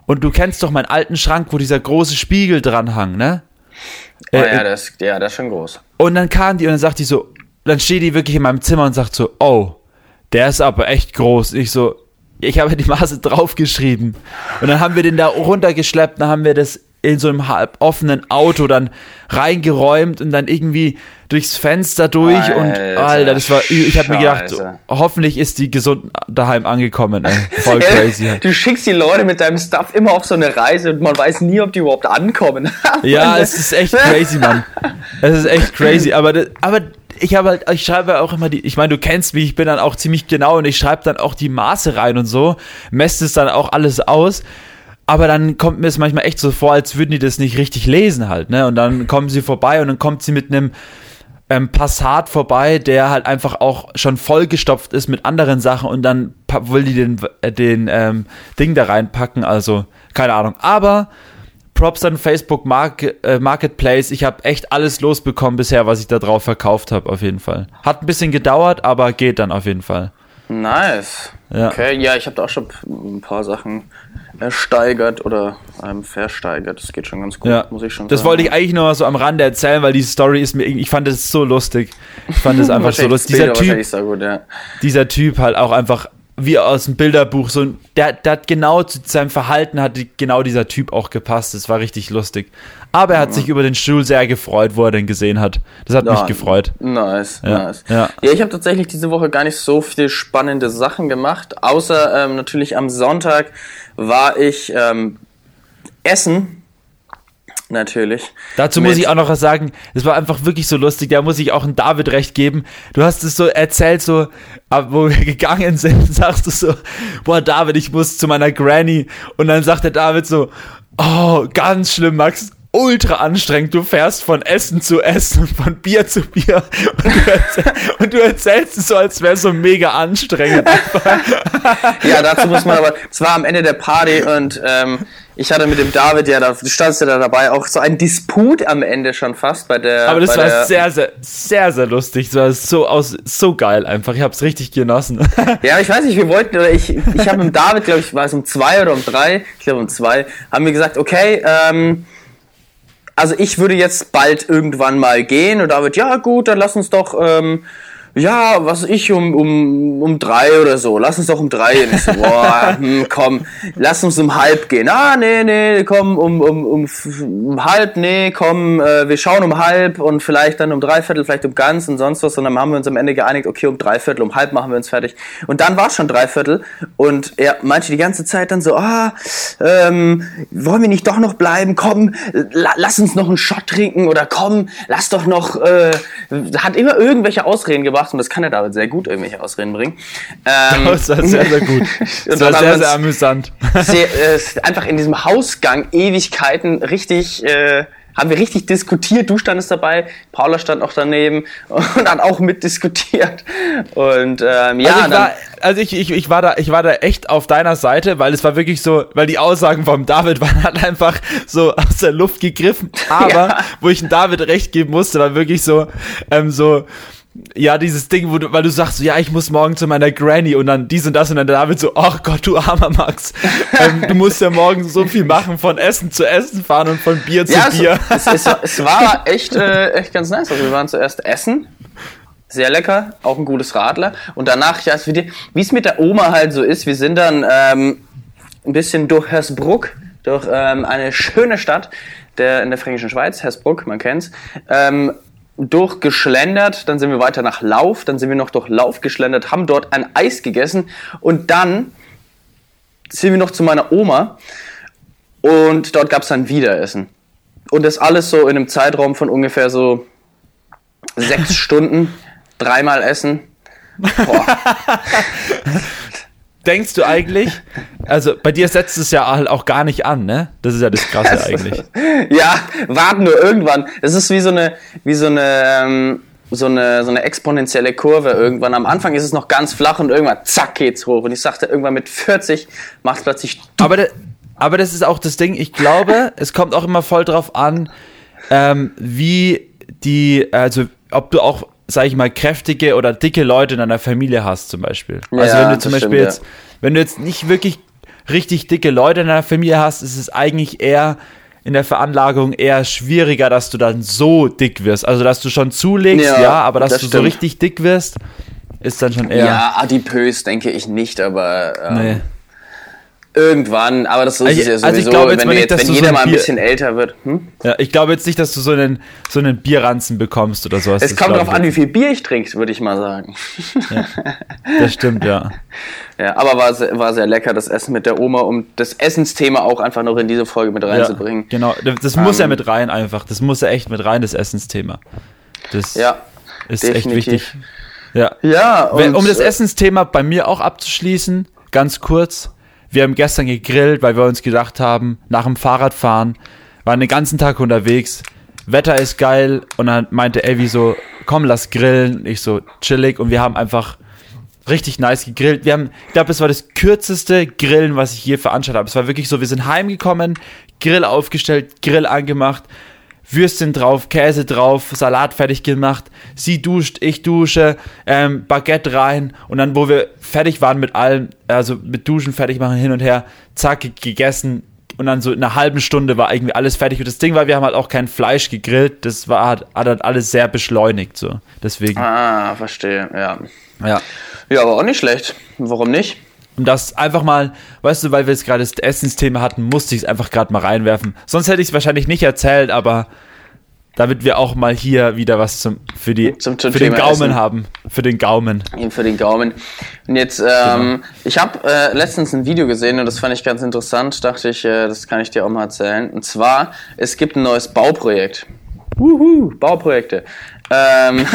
und du kennst doch meinen alten Schrank, wo dieser große Spiegel dran hang, ne? Oh, äh, ja, das, ja, das ist schon groß. Und dann kam die und dann sagt die so, dann steht die wirklich in meinem Zimmer und sagt so, oh, der ist aber echt groß. Ich so, ich habe die Maße <laughs> draufgeschrieben. Und dann haben wir den da runtergeschleppt, dann haben wir das in so einem halb offenen Auto dann reingeräumt und dann irgendwie durchs Fenster durch Alter, und Alter, das war ich habe mir gedacht, hoffentlich ist die gesund daheim angekommen, ey. voll <laughs> crazy. du schickst die Leute mit deinem Stuff immer auf so eine Reise und man weiß nie, ob die überhaupt ankommen. <laughs> ja, es ist echt crazy, Mann. Es ist echt crazy, aber das, aber ich habe halt, ich schreibe auch immer die, ich meine, du kennst mich, ich bin dann auch ziemlich genau und ich schreibe dann auch die Maße rein und so, messt es dann auch alles aus aber dann kommt mir es manchmal echt so vor, als würden die das nicht richtig lesen halt, ne? Und dann kommen sie vorbei und dann kommt sie mit einem ähm, Passat vorbei, der halt einfach auch schon vollgestopft ist mit anderen Sachen und dann will die den, äh, den ähm, Ding da reinpacken, also keine Ahnung. Aber Props an Facebook Market, äh, Marketplace, ich habe echt alles losbekommen bisher, was ich da drauf verkauft habe, auf jeden Fall. Hat ein bisschen gedauert, aber geht dann auf jeden Fall. Nice. Ja. Okay, ja, ich habe da auch schon ein paar Sachen ersteigert oder ähm, versteigert. Das geht schon ganz gut, ja. muss ich schon das sagen. Das wollte ich eigentlich nur so am Rande erzählen, weil die Story ist mir, ich fand das so lustig. Ich fand das <laughs> einfach so lustig. Dieser Typ, gut, ja. dieser Typ halt auch einfach wie aus dem Bilderbuch, so der, der hat genau zu seinem Verhalten hat genau dieser Typ auch gepasst. Das war richtig lustig. Aber er hat ja. sich über den Stuhl sehr gefreut, wo er den gesehen hat. Das hat ja, mich gefreut. Nice, ja. nice. Ja, ja ich habe tatsächlich diese Woche gar nicht so viele spannende Sachen gemacht, außer ähm, natürlich am Sonntag war ich ähm, essen natürlich. Dazu muss ich auch noch was sagen, es war einfach wirklich so lustig, da muss ich auch ein David recht geben. Du hast es so erzählt, so, wo wir <laughs> gegangen sind, <laughs> sagst du so, boah, David, ich muss zu meiner Granny. Und dann sagt der David so, oh, ganz schlimm, Max, ultra anstrengend. Du fährst von Essen zu Essen und von Bier zu Bier <laughs> und du, erzähl, und du erzählst es so, als wäre es so mega anstrengend. ja, dazu muss man aber, es war am Ende der Party und ähm, ich hatte mit dem David, ja, da, du standst ja da dabei, auch so ein Disput am Ende schon fast bei der. Aber das war sehr, sehr, sehr, sehr lustig. Das war so aus, so geil einfach. Ich hab's richtig genossen. <laughs> ja, ich weiß nicht, wir wollten, oder ich, ich habe mit David, glaube ich, war es um zwei oder um drei, ich glaube um zwei, haben wir gesagt, okay, ähm, also ich würde jetzt bald irgendwann mal gehen und David, ja gut, dann lass uns doch ähm, ja, was ich um, um, um drei oder so, lass uns doch um drei gehen. Ich so, <laughs> boah, hm, komm, lass uns um halb gehen. Ah, nee, nee, komm, um, um, um, um halb, nee, komm, äh, wir schauen um halb und vielleicht dann um dreiviertel, vielleicht um ganz und sonst was. Und dann haben wir uns am Ende geeinigt, okay, um dreiviertel, um halb machen wir uns fertig. Und dann war es schon dreiviertel und er meinte die ganze Zeit dann so, ah, ähm, wollen wir nicht doch noch bleiben? Komm, la lass uns noch einen Shot trinken oder komm, lass doch noch, äh, hat immer irgendwelche Ausreden gebracht und das kann er David sehr gut, irgendwelche Ausreden bringen. Ähm, das war sehr, sehr gut. <laughs> Das war sehr, sehr amüsant. Sehr, <laughs> äh, einfach in diesem Hausgang Ewigkeiten richtig... Äh, haben wir richtig diskutiert. Du standest dabei, Paula stand auch daneben und hat auch mitdiskutiert. Und ähm, ja, also ich, war, also ich, ich, ich, war da, ich war da echt auf deiner Seite, weil es war wirklich so, weil die Aussagen vom David waren <laughs> halt einfach so aus der Luft gegriffen. Aber ja. wo ich David recht geben musste, war wirklich so, ähm, so ja, dieses Ding, wo du, weil du sagst, so, ja, ich muss morgen zu meiner Granny und dann dies und das und dann David so, ach Gott, du armer Max, ähm, du musst ja morgen so viel machen, von Essen zu Essen fahren und von Bier zu ja, Bier. Es, es, es, war echt, äh, echt ganz nice. Also wir waren zuerst essen, sehr lecker, auch ein gutes Radler und danach, ja, wie es mit der Oma halt so ist, wir sind dann ähm, ein bisschen durch Hersbruck, durch ähm, eine schöne Stadt der, in der fränkischen Schweiz, Hersbruck, man kennt's, ähm, durchgeschlendert, dann sind wir weiter nach Lauf, dann sind wir noch durch Lauf geschlendert, haben dort ein Eis gegessen und dann sind wir noch zu meiner Oma und dort gab es dann wieder Essen. Und das alles so in einem Zeitraum von ungefähr so sechs <laughs> Stunden, dreimal Essen. Boah. <laughs> denkst du eigentlich, also bei dir setzt es ja halt auch gar nicht an, ne? Das ist ja das Krasse also, <laughs> eigentlich. Ja, warten nur irgendwann. Es ist wie so eine, wie so eine, ähm, so eine, so eine exponentielle Kurve irgendwann. Am Anfang ist es noch ganz flach und irgendwann zack geht's hoch. Und ich sagte, irgendwann mit 40 macht es plötzlich. Aber, de, aber das ist auch das Ding. Ich glaube, <laughs> es kommt auch immer voll drauf an, ähm, wie die, also ob du auch sag ich mal, kräftige oder dicke Leute in deiner Familie hast, zum Beispiel. Ja, also wenn du zum Beispiel stimmt, jetzt, wenn du jetzt nicht wirklich richtig dicke Leute in deiner Familie hast, ist es eigentlich eher in der Veranlagung eher schwieriger, dass du dann so dick wirst. Also dass du schon zulegst, ja, ja aber dass das du stimmt. so richtig dick wirst, ist dann schon eher. Ja, adipös denke ich nicht, aber. Ähm, nee. Irgendwann, aber das ist also, ja sowieso, also ich glaube jetzt wenn, nicht, jetzt, wenn jeder so ein mal ein bisschen älter wird. Hm? Ja, ich glaube jetzt nicht, dass du so einen, so einen Bierranzen bekommst oder sowas. Es kommt darauf an, wie viel Bier ich trinke, würde ich mal sagen. Ja, das stimmt, ja. <laughs> Ja, aber war sehr, war sehr lecker, das Essen mit der Oma, um das Essensthema auch einfach noch in diese Folge mit reinzubringen. Ja, genau, das muss um, ja ähm, mit rein einfach. Das muss ja echt mit rein, das Essensthema. Das ja, ist definitiv. echt wichtig. Ja, ja und, um das äh, Essensthema bei mir auch abzuschließen, ganz kurz wir haben gestern gegrillt, weil wir uns gedacht haben, nach dem Fahrradfahren, waren den ganzen Tag unterwegs, Wetter ist geil und dann meinte Elvi so, komm, lass grillen. Ich so, chillig und wir haben einfach richtig nice gegrillt. Wir haben, ich glaube, es war das kürzeste Grillen, was ich je veranstaltet habe. Es war wirklich so, wir sind heimgekommen, Grill aufgestellt, Grill angemacht, Würstchen drauf, Käse drauf, Salat fertig gemacht. Sie duscht, ich dusche, ähm, Baguette rein und dann, wo wir fertig waren mit allem, also mit Duschen fertig machen, hin und her, zack, gegessen und dann so in einer halben Stunde war irgendwie alles fertig. Und das Ding war, wir haben halt auch kein Fleisch gegrillt, das war hat, hat halt alles sehr beschleunigt, so. Deswegen. Ah, verstehe, ja. Ja. Ja, aber auch nicht schlecht. Warum nicht? Um das einfach mal, weißt du, weil wir jetzt gerade das Essensthema hatten, musste ich es einfach gerade mal reinwerfen. Sonst hätte ich es wahrscheinlich nicht erzählt, aber damit wir auch mal hier wieder was zum, für, die, zum, zum für den Gaumen Essen. haben. Für den Gaumen. Für den Gaumen. Und jetzt, ähm, genau. ich habe äh, letztens ein Video gesehen und das fand ich ganz interessant. Dachte ich, äh, das kann ich dir auch mal erzählen. Und zwar, es gibt ein neues Bauprojekt. Wuhu, Bauprojekte. Ähm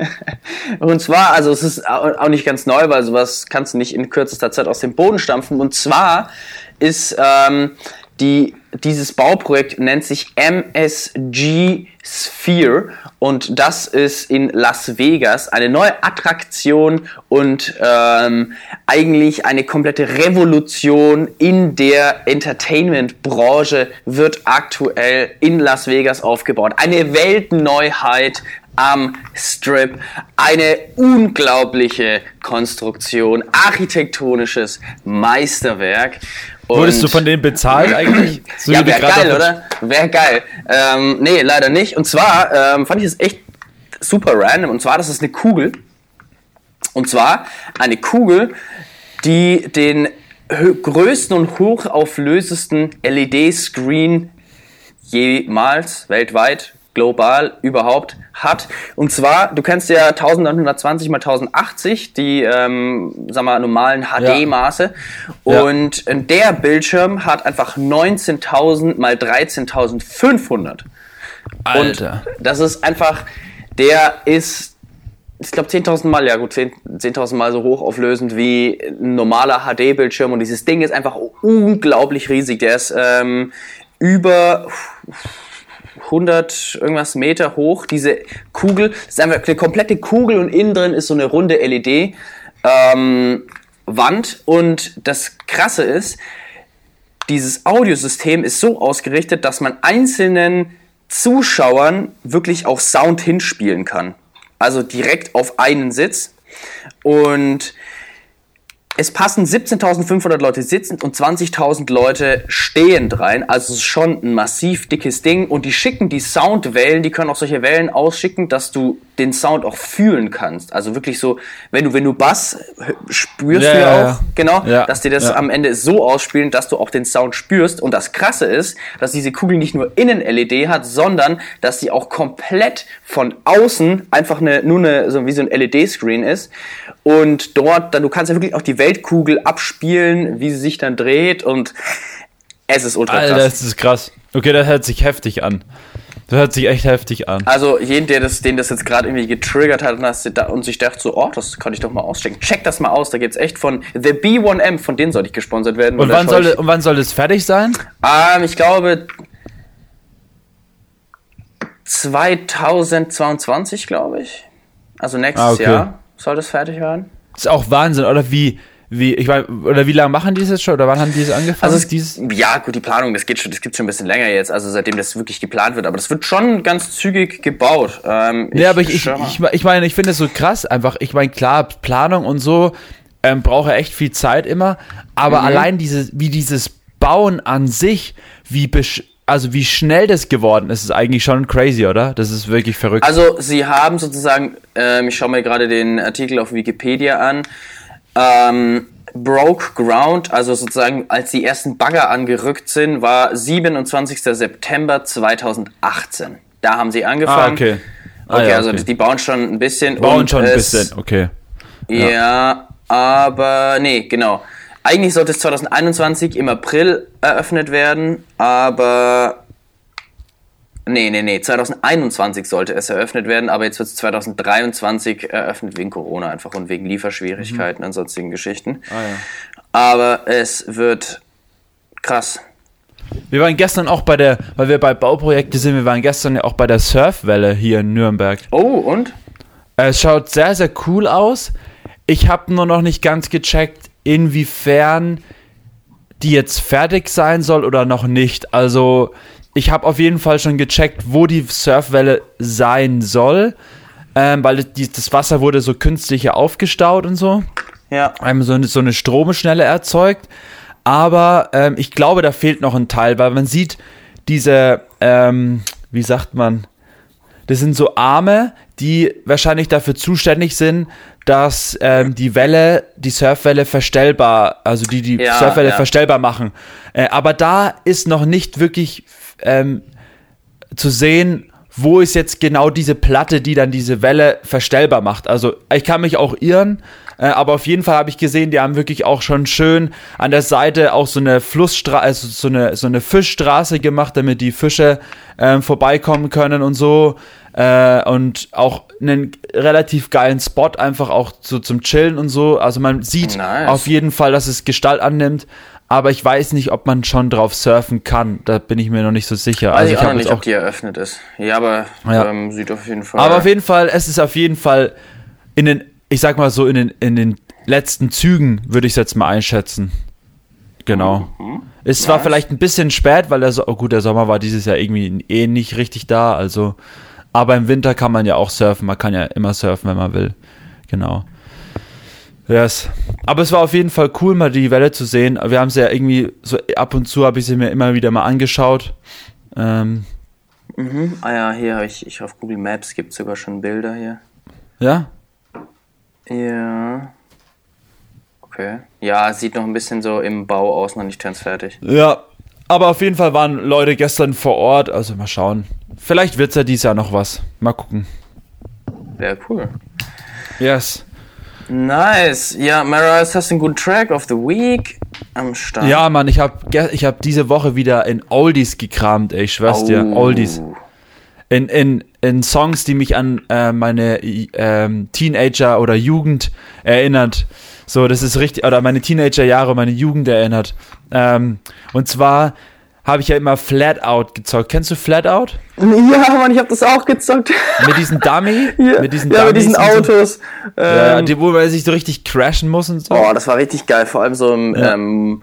<laughs> und zwar, also es ist auch nicht ganz neu, weil sowas kannst du nicht in kürzester Zeit aus dem Boden stampfen. Und zwar ist ähm, die, dieses Bauprojekt nennt sich MSG Sphere und das ist in Las Vegas eine neue Attraktion und ähm, eigentlich eine komplette Revolution in der Entertainment-Branche wird aktuell in Las Vegas aufgebaut. Eine Weltneuheit am Strip. Eine unglaubliche Konstruktion, architektonisches Meisterwerk. Und Wurdest du von denen bezahlt eigentlich? <clears throat> So ja, wäre geil, oder? Wäre geil. Ähm, nee, leider nicht. Und zwar ähm, fand ich es echt super random. Und zwar, das ist eine Kugel. Und zwar eine Kugel, die den größten und hochauflösesten LED-Screen jemals weltweit, global überhaupt hat. Und zwar, du kennst ja 1920 x 1080, die ähm, sag mal, normalen HD-Maße. Ja. Und ja. der Bildschirm hat einfach 19.000 mal 13.500. Alter. Und das ist einfach, der ist ich glaube 10.000 Mal, ja gut, 10.000 10 Mal so hochauflösend wie ein normaler HD-Bildschirm und dieses Ding ist einfach unglaublich riesig. Der ist ähm, über 100 irgendwas Meter hoch. Diese Kugel, das ist einfach eine komplette Kugel und innen drin ist so eine runde LED ähm, Wand und das Krasse ist, dieses Audiosystem ist so ausgerichtet, dass man einzelnen Zuschauern wirklich auch Sound hinspielen kann also direkt auf einen Sitz. Und es passen 17.500 Leute sitzend und 20.000 Leute stehend rein. Also es ist schon ein massiv dickes Ding. Und die schicken die Soundwellen, die können auch solche Wellen ausschicken, dass du den Sound auch fühlen kannst. Also wirklich so, wenn du, wenn du Bass spürst ja, du ja, auch, ja. genau, ja, dass dir das am Ende so ausspielen, dass du auch den Sound spürst. Und das Krasse ist, dass diese Kugel nicht nur innen LED hat, sondern dass sie auch komplett von außen einfach eine, nur eine, so wie so ein LED-Screen ist. Und dort, dann, du kannst ja wirklich auch die Weltkugel abspielen, wie sie sich dann dreht und es ist ultra krass. Alter, das ist krass. Okay, das hört sich heftig an. Das hört sich echt heftig an. Also jeden, der das, den das jetzt gerade irgendwie getriggert hat und sich dachte so, oh, das kann ich doch mal auschecken. Check das mal aus, da geht's echt von The B1M, von denen soll ich gesponsert werden. Und wann soll, und wann soll es fertig sein? Ähm, ich glaube 2022, glaube ich. Also nächstes ah, okay. Jahr soll das fertig werden. Das ist auch Wahnsinn, oder wie, wie, ich meine, oder wie lange machen die das jetzt schon? Oder wann haben die das angefangen? Also es? Ja, gut, die Planung, das geht schon, das gibt schon ein bisschen länger jetzt, also seitdem das wirklich geplant wird, aber das wird schon ganz zügig gebaut. Ähm, ja, aber ich, ich, ich, ich meine, ich finde es so krass, einfach, ich meine, klar, Planung und so ähm, braucht ja echt viel Zeit immer, aber mhm. allein dieses, wie dieses Bauen an sich, wie besch also wie schnell das geworden ist, ist eigentlich schon crazy, oder? Das ist wirklich verrückt. Also sie haben sozusagen, ähm, ich schaue mir gerade den Artikel auf Wikipedia an, ähm, broke ground, also sozusagen als die ersten Bagger angerückt sind, war 27. September 2018. Da haben sie angefangen. Ah, okay. Ah, okay, ja, also die bauen schon ein bisschen. Bauen schon ein bisschen, okay. Ja. ja, aber nee, genau. Eigentlich sollte es 2021 im April eröffnet werden, aber Nee, nee, nee. 2021 sollte es eröffnet werden, aber jetzt wird es 2023 eröffnet wegen Corona einfach und wegen Lieferschwierigkeiten mhm. und sonstigen Geschichten. Ah, ja. Aber es wird krass. Wir waren gestern auch bei der, weil wir bei Bauprojekte sind, wir waren gestern ja auch bei der Surfwelle hier in Nürnberg. Oh, und? Es schaut sehr, sehr cool aus. Ich habe nur noch nicht ganz gecheckt, inwiefern die jetzt fertig sein soll oder noch nicht. Also ich habe auf jeden Fall schon gecheckt, wo die Surfwelle sein soll, ähm, weil die, das Wasser wurde so künstlich hier aufgestaut und so. Ja. Ähm, so, eine, so eine Stromschnelle erzeugt. Aber ähm, ich glaube, da fehlt noch ein Teil, weil man sieht diese, ähm, wie sagt man, das sind so Arme, die wahrscheinlich dafür zuständig sind, dass ähm, die Welle, die Surfwelle verstellbar, also die die ja, Surfwelle ja. verstellbar machen. Äh, aber da ist noch nicht wirklich ähm, zu sehen, wo ist jetzt genau diese Platte, die dann diese Welle verstellbar macht. Also ich kann mich auch irren, äh, aber auf jeden Fall habe ich gesehen, die haben wirklich auch schon schön an der Seite auch so eine Flussstraße, also so eine, so eine Fischstraße gemacht, damit die Fische äh, vorbeikommen können und so. Äh, und auch einen relativ geilen Spot einfach auch so zum Chillen und so. Also man sieht nice. auf jeden Fall, dass es Gestalt annimmt aber ich weiß nicht, ob man schon drauf surfen kann. Da bin ich mir noch nicht so sicher. Weiß also ich, ich auch noch nicht, auch ob die eröffnet ist. Ja, aber ja. Ähm, sieht auf jeden Fall. Aber auf jeden Fall, es ist auf jeden Fall in den, ich sag mal so, in den, in den letzten Zügen würde ich es jetzt mal einschätzen. Genau. Mhm. Ist nice. zwar vielleicht ein bisschen spät, weil der, so oh gut, der Sommer war dieses Jahr irgendwie eh nicht richtig da, also, aber im Winter kann man ja auch surfen. Man kann ja immer surfen, wenn man will. Genau. Yes. Aber es war auf jeden Fall cool, mal die Welle zu sehen. Wir haben sie ja irgendwie so ab und zu habe ich sie mir immer wieder mal angeschaut. Ähm, mhm. Ah ja, hier habe ich, ich auf Google Maps gibt es sogar schon Bilder hier. Ja? Ja. Okay. Ja, sieht noch ein bisschen so im Bau aus, noch nicht ganz fertig. Ja, aber auf jeden Fall waren Leute gestern vor Ort, also mal schauen. Vielleicht wird es ja dieses Jahr noch was. Mal gucken. Sehr cool. Yes. Nice. Ja, Maras, hast du einen guten Track of the Week am Start? Ja, Mann, ich habe ich hab diese Woche wieder in Oldies gekramt, ey, ich schwör's dir. Oh. Oldies. In, in, in Songs, die mich an äh, meine ähm, Teenager oder Jugend erinnert. So, das ist richtig, oder meine Teenagerjahre, meine Jugend erinnert. Ähm, und zwar habe ich ja immer Flat Out gezockt. Kennst du Flat Out? <laughs> Ja, Mann, ich habe das auch gezockt. <laughs> Mit diesen Dummy? <laughs> ja, mit diesen ja, mit diesen und so. Autos. Ja, Ähm, die, wo man sich so richtig crashen muss und so. oh, das war richtig geil, vor allem so im, Ja. ähm,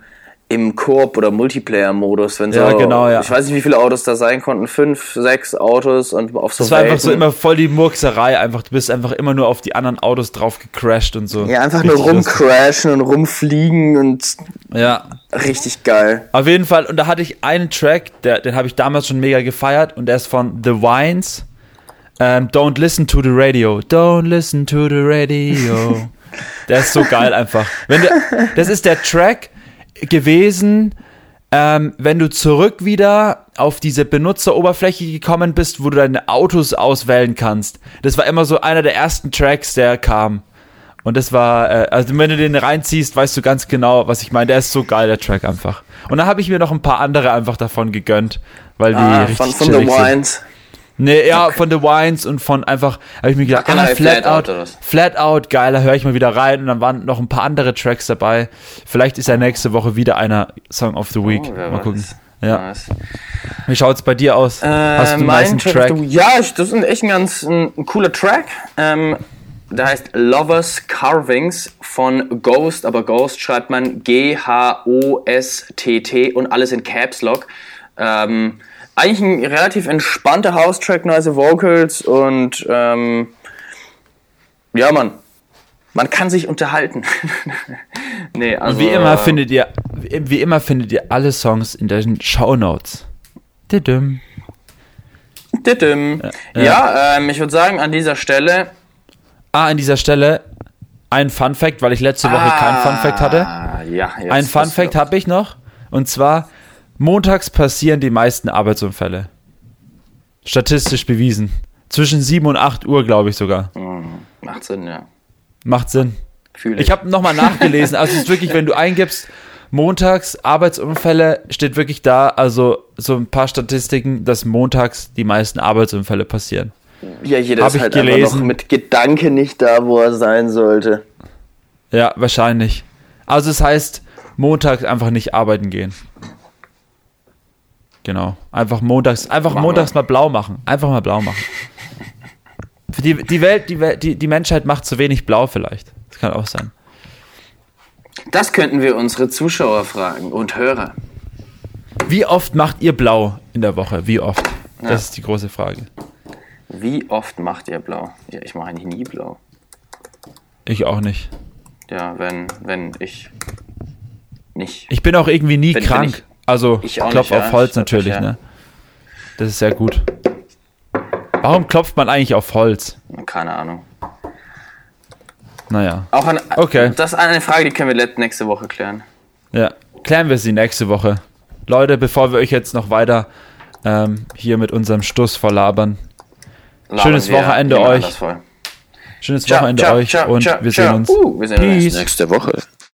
im Koop- oder Multiplayer-Modus. Wenn so, Ja, genau, ja. Ich weiß nicht, wie viele Autos da sein konnten. Fünf, sechs Autos und auf so Das war einfach so Welten. immer voll die Murkserei. Einfach, du bist einfach immer nur auf die anderen Autos drauf gecrashed und so. Ja, einfach nur Richtig lustig. rumcrashen und rumfliegen und Ja, richtig geil. auf jeden Fall. Und da hatte ich einen Track, der, den habe ich damals schon mega gefeiert. Und der ist von The Wines. Ähm, Don't listen to the radio. Don't listen to the radio. <laughs> der ist so geil einfach. Wenn der, das ist der Track gewesen, ähm, wenn du zurück wieder auf diese Benutzeroberfläche gekommen bist, wo du deine Autos auswählen kannst. Das war immer so einer der ersten Tracks, der kam. Und das war, äh, also wenn du den reinziehst, weißt du ganz genau, was ich meine. Der ist so geil, der Track einfach. Und dann habe ich mir noch ein paar andere einfach davon gegönnt, weil die Ah, richtig von, von The chillig sind. Nee, ja, von The Wines und von einfach, habe ich mir gedacht, Ach, ah, Flat, Out? Flat Out, geil, da höre ich mal wieder rein und dann waren noch ein paar andere Tracks dabei. Vielleicht ist ja nächste Woche wieder einer Song of the Week. Oh, mal gucken. Ja. Nice. Wie schaut's bei dir aus? Hast du einen Äh, nicen Track Track? Ja, das ist echt ein ganz ein, ein cooler Track. Ähm, der heißt Lovers Carvings von Ghost, aber Ghost schreibt man G-H-O-S-T-T und alles in Caps Lock. Ähm, eigentlich ein relativ entspannter House-Track, nice Vocals und ähm, ja, Mann. Man kann sich unterhalten. <laughs> nee, also, Wie immer findet ihr, wie immer findet ihr alle Songs in den Shownotes. Didim. Dittim. Ja, ähm, ich würde sagen, an dieser Stelle Ah, an dieser Stelle ein Fun Fact, weil ich letzte Woche kein Fun Fact hatte. Ah, ja, jetzt Ein Fun Fact habe ich noch. Und zwar, montags passieren die meisten Arbeitsunfälle. Statistisch bewiesen. Zwischen 7 und 8 Uhr, glaube ich sogar. Macht Sinn, ja. Macht Sinn. Fühle Ich habe nochmal nachgelesen. Also es ist wirklich, wenn du eingibst, montags Arbeitsunfälle, steht wirklich da, also so ein paar Statistiken, dass montags die meisten Arbeitsunfälle passieren. Ja, jeder hab ist ich halt gelesen. noch mit Gedanke nicht da, wo er sein sollte. Ja, wahrscheinlich. Also es heißt, montags einfach nicht arbeiten gehen. Genau. Einfach montags, einfach Machen montags mal blau machen. Einfach mal blau machen. Für die, die Welt, die die, die Menschheit macht zu wenig blau vielleicht. Das kann auch sein. Das könnten wir unsere Zuschauer fragen und Hörer. Wie oft macht ihr blau in der Woche? Wie oft? Ja. Das ist die große Frage. Wie oft macht ihr blau? Ja, ich mache eigentlich nie blau. Ich auch nicht. Ja, wenn, wenn ich nicht. Ich bin auch irgendwie nie wenn krank. Also ich klopf nicht, auf ja, Holz stimmt, natürlich, ja. ne? Das ist sehr gut. Warum klopft man eigentlich auf Holz? Keine Ahnung. Naja. Auch an, Okay. Das ist eine Frage, die können wir nächste Woche klären. Ja, klären wir sie nächste Woche. Leute, bevor wir euch jetzt noch weiter ähm, hier mit unserem Stuss verlabern. Labern Schönes Wochenende euch. Schönes Ciao, Wochenende ciao, euch ciao, und wir sehen uns. Uh, wir sehen uns nächste Woche.